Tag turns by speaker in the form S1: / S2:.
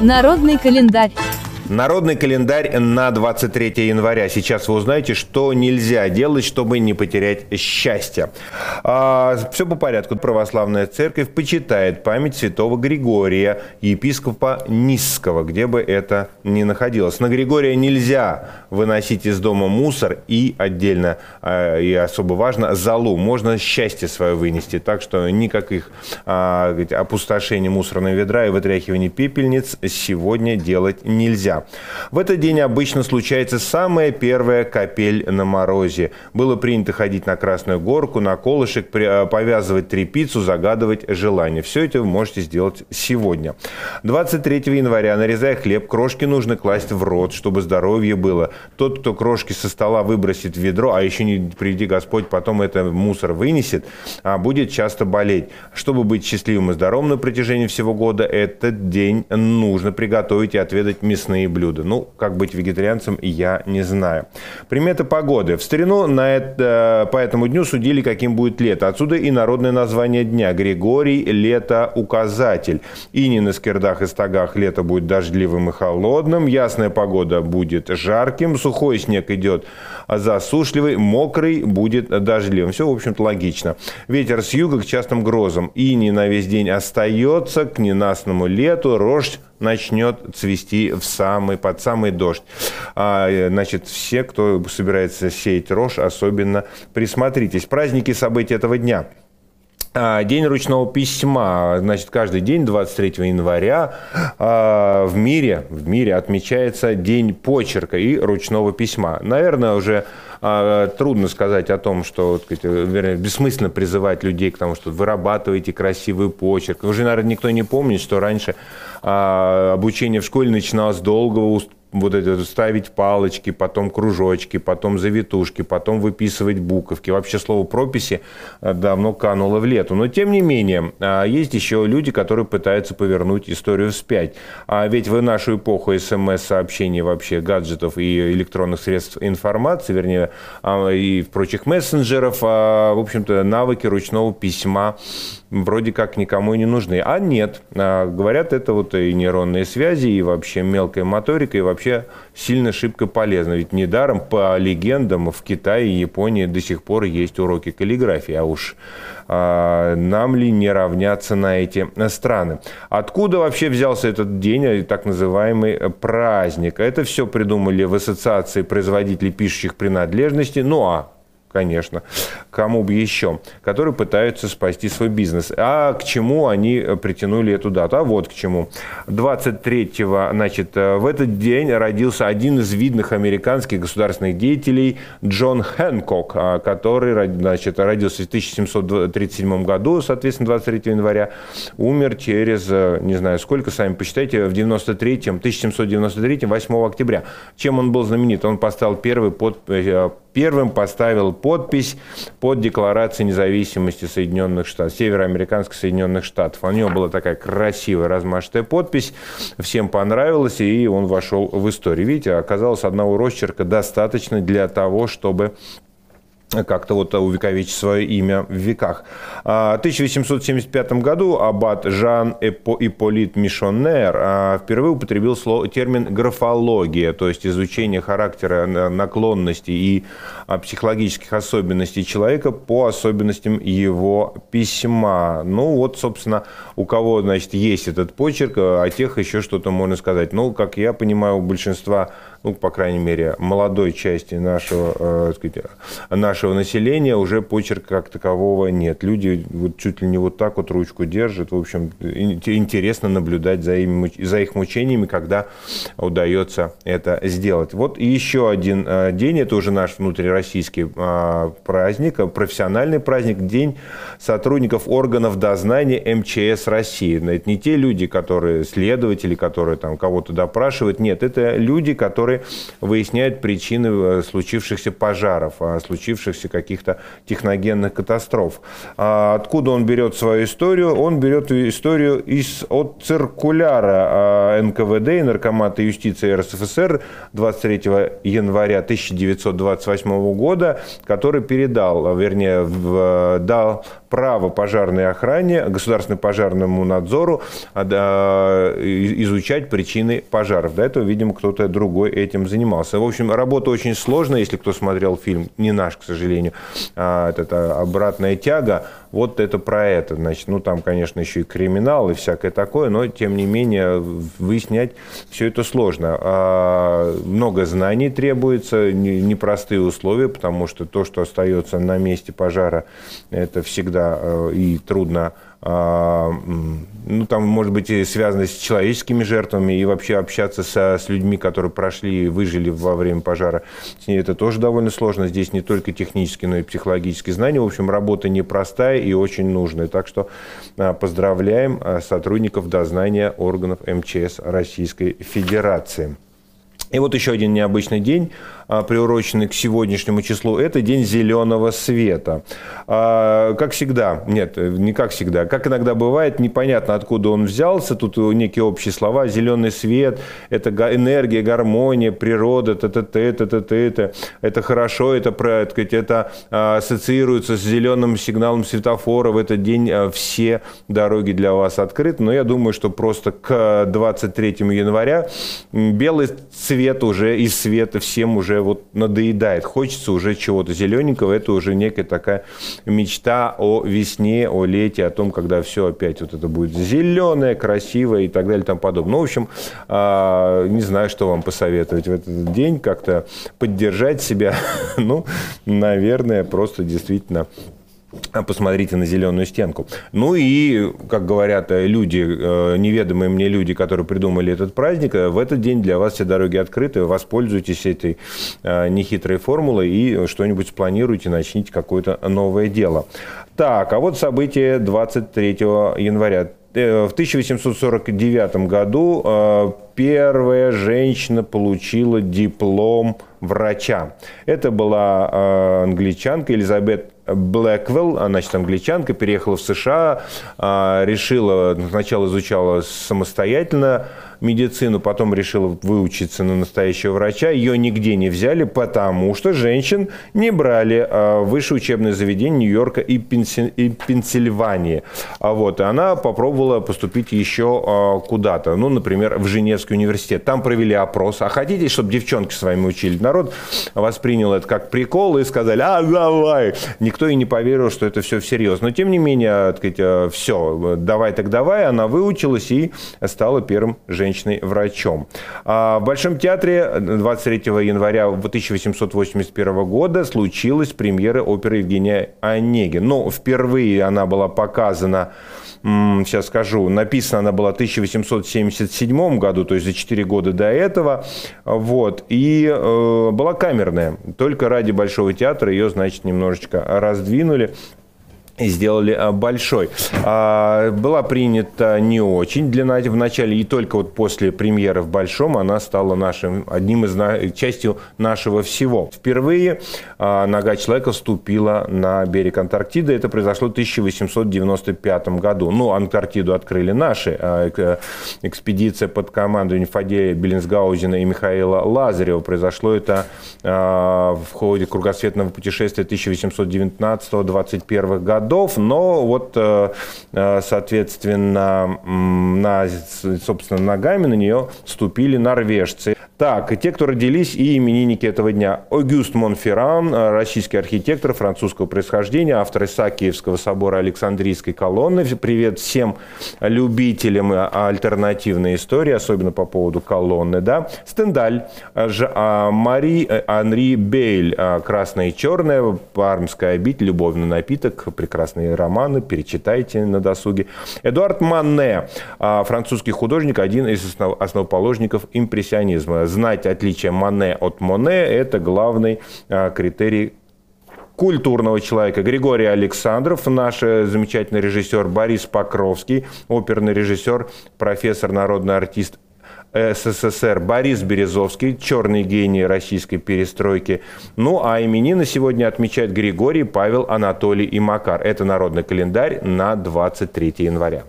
S1: Народный календарь.
S2: Народный календарь на 23 января. Сейчас вы узнаете, что нельзя делать, чтобы не потерять счастье. А, все по порядку. Православная церковь почитает память святого Григория, епископа Низского, где бы это ни находилось. На Григория нельзя выносить из дома мусор и отдельно, а, и особо важно, залу. Можно счастье свое вынести. Так что никаких а, опустошений мусорного ведра и вытряхивания пепельниц сегодня делать нельзя. В этот день обычно случается самая первая капель на морозе. Было принято ходить на Красную Горку, на колышек, э, повязывать трепицу, загадывать желание. Все это вы можете сделать сегодня. 23 января, нарезая хлеб, крошки нужно класть в рот, чтобы здоровье было. Тот, кто крошки со стола выбросит в ведро, а еще не приди Господь, потом это мусор вынесет, а будет часто болеть. Чтобы быть счастливым и здоровым на протяжении всего года, этот день нужно приготовить и отведать мясные мясные блюда. Ну, как быть вегетарианцем, я не знаю. Приметы погоды. В старину на это, по этому дню судили, каким будет лето. Отсюда и народное название дня. Григорий – лето-указатель. И не на скирдах и стогах лето будет дождливым и холодным. Ясная погода будет жарким. Сухой снег идет засушливый. Мокрый будет дождливым. Все, в общем-то, логично. Ветер с юга к частым грозам. И не на весь день остается к ненастному лету. Рожь начнет цвести в самый, под самый дождь. А, значит, все, кто собирается сеять рожь, особенно присмотритесь. Праздники события этого дня – а, день ручного письма. Значит, каждый день, 23 января, а, в мире, в мире отмечается День почерка и ручного письма. Наверное, уже а, трудно сказать о том, что вернее, бессмысленно призывать людей к тому, что вырабатывайте красивый почерк. Уже, наверное, никто не помнит, что раньше обучение в школе начиналось с долгого вот это ставить палочки, потом кружочки, потом завитушки, потом выписывать буковки. Вообще слово прописи э, давно кануло в лету. Но тем не менее, а, есть еще люди, которые пытаются повернуть историю вспять. А ведь в нашу эпоху смс-сообщений вообще, гаджетов и электронных средств информации, вернее, а, и прочих мессенджеров, а, в общем-то, навыки ручного письма вроде как никому и не нужны. А нет, говорят, это вот и нейронные связи, и вообще мелкая моторика, и вообще вообще сильно шибко полезно. Ведь недаром по легендам в Китае и Японии до сих пор есть уроки каллиграфии. А уж а, нам ли не равняться на эти страны? Откуда вообще взялся этот день, э, так называемый праздник? Это все придумали в Ассоциации производителей пишущих принадлежностей. Ну а конечно, кому бы еще, которые пытаются спасти свой бизнес. А к чему они притянули эту дату? А вот к чему. 23-го, значит, э, в этот день родился один из видных американских государственных деятелей Джон Хэнкок, а, который, значит, родился в 1737 году, соответственно, 23 января, умер через, э, не знаю сколько, сами посчитайте, в 93-м, 1793 8 октября. Чем он был знаменит? Он поставил первый под, э, первым поставил подпись под Декларацией независимости Соединенных Штатов, североамериканских Соединенных Штатов. У него была такая красивая размашистая подпись, всем понравилось, и он вошел в историю. Видите, оказалось одного росчерка достаточно для того, чтобы как-то вот увековечить свое имя в веках. А, в 1875 году аббат Жан Иполит Мишонер а, впервые употребил слово, термин графология, то есть изучение характера, наклонностей и а, психологических особенностей человека по особенностям его письма. Ну вот, собственно, у кого, значит, есть этот почерк, о тех еще что-то можно сказать. Ну, как я понимаю, у большинства ну, по крайней мере, молодой части нашего, э, сказать, нашего населения уже почерка как такового нет. Люди вот чуть ли не вот так вот ручку держат. В общем, интересно наблюдать за, ими, за их мучениями, когда удается это сделать. Вот еще один э, день, это уже наш внутрироссийский э, праздник, профессиональный праздник, День сотрудников органов дознания МЧС России. Это не те люди, которые следователи, которые там кого-то допрашивают. Нет, это люди, которые которые выясняют причины э, случившихся пожаров, а, случившихся каких-то техногенных катастроф. А откуда он берет свою историю? Он берет историю из, от циркуляра а, НКВД и Наркомата юстиции РСФСР 23 января 1928 года, который передал, вернее, дал право пожарной охране, государственному пожарному надзору а, изучать причины пожаров. До этого, видимо, кто-то другой этим занимался. В общем, работа очень сложная, если кто смотрел фильм, не наш, к сожалению, а, это обратная тяга, вот это про это. Значит, ну там, конечно, еще и криминал и всякое такое, но тем не менее выяснять все это сложно. А, много знаний требуется, непростые условия, потому что то, что остается на месте пожара, это всегда э, и трудно а, ну, там, может быть, и связано с человеческими жертвами, и вообще общаться со, с людьми, которые прошли и выжили во время пожара, с ней это тоже довольно сложно. Здесь не только технические, но и психологические знания. В общем, работа непростая и очень нужная. Так что а, поздравляем а, сотрудников дознания органов МЧС Российской Федерации. И вот еще один необычный день. А, приуроченный к сегодняшнему числу, это день зеленого света. А, как всегда, нет, не как всегда, как иногда бывает, непонятно, откуда он взялся, тут некие общие слова, зеленый свет, это энергия, гармония, природа, т т т т т т это, это хорошо, это, сказать, это а, ассоциируется с зеленым сигналом светофора, в этот день все дороги для вас открыты, но я думаю, что просто к 23 января белый цвет уже из света всем уже вот надоедает, хочется уже чего-то зелененького, это уже некая такая мечта о весне, о лете, о том, когда все опять вот это будет зеленое, красивое и так далее и тому подобное. Ну, в общем, а, не знаю, что вам посоветовать в этот день, как-то поддержать себя, ну, наверное, просто действительно посмотрите на зеленую стенку. Ну и, как говорят э, люди, э, неведомые мне люди, которые придумали этот праздник, э, в этот день для вас все дороги открыты, воспользуйтесь этой нехитрой формулой и что-нибудь спланируйте, начните какое-то новое дело. Так, а вот событие 23 января в 1849 году первая женщина получила диплом врача. Это была англичанка Элизабет Блэквелл, она, значит, англичанка, переехала в США, а, решила, сначала изучала самостоятельно, медицину, потом решила выучиться на настоящего врача. Ее нигде не взяли, потому что женщин не брали а, в высшее учебное заведение Нью-Йорка и, Пенсиль... и Пенсильвании. А вот и она попробовала поступить еще а, куда-то, ну, например, в Женевский университет. Там провели опрос. А хотите, чтобы девчонки с вами учили? Народ воспринял это как прикол и сказали, а давай. Никто и не поверил, что это все всерьез. Но тем не менее, так сказать, а, все, давай так давай. Она выучилась и стала первым женщиной женщиной-врачом. А в Большом театре 23 января 1881 года случилась премьера оперы Евгения Онегин. Но впервые она была показана сейчас скажу, написана она была в 1877 году, то есть за 4 года до этого, вот, и э, была камерная, только ради Большого театра ее, значит, немножечко раздвинули, сделали а, большой. А, была принята не очень для в начале, и только вот после премьеры в Большом она стала нашим, одним из частью нашего всего. Впервые а, нога человека ступила на берег Антарктиды. Это произошло в 1895 году. Ну, Антарктиду открыли наши. Экспедиция под командой Фадея Беллинсгаузена и Михаила Лазарева. Произошло это в ходе кругосветного путешествия 1819-21 года годов, но вот, э, э, соответственно, на, собственно, ногами на нее ступили норвежцы. Так, и те, кто родились, и именинники этого дня. Огюст Монферран, э, российский архитектор французского происхождения, автор Исаакиевского собора Александрийской колонны. Привет всем любителям альтернативной истории, особенно по поводу колонны. Да? Стендаль, а, Мари Анри Бейль, «Красное и черное», Пармская обитель, любовный напиток, прекрасные романы, перечитайте на досуге. Эдуард Манне, а, французский художник, один из основ, основоположников импрессионизма. Знать отличие Мане от Моне – это главный а, критерий культурного человека. Григорий Александров, наш э, замечательный режиссер, Борис Покровский, оперный режиссер, профессор, народный артист СССР Борис Березовский, черный гений российской перестройки. Ну а именины сегодня отмечают Григорий, Павел, Анатолий и Макар. Это народный календарь на 23 января.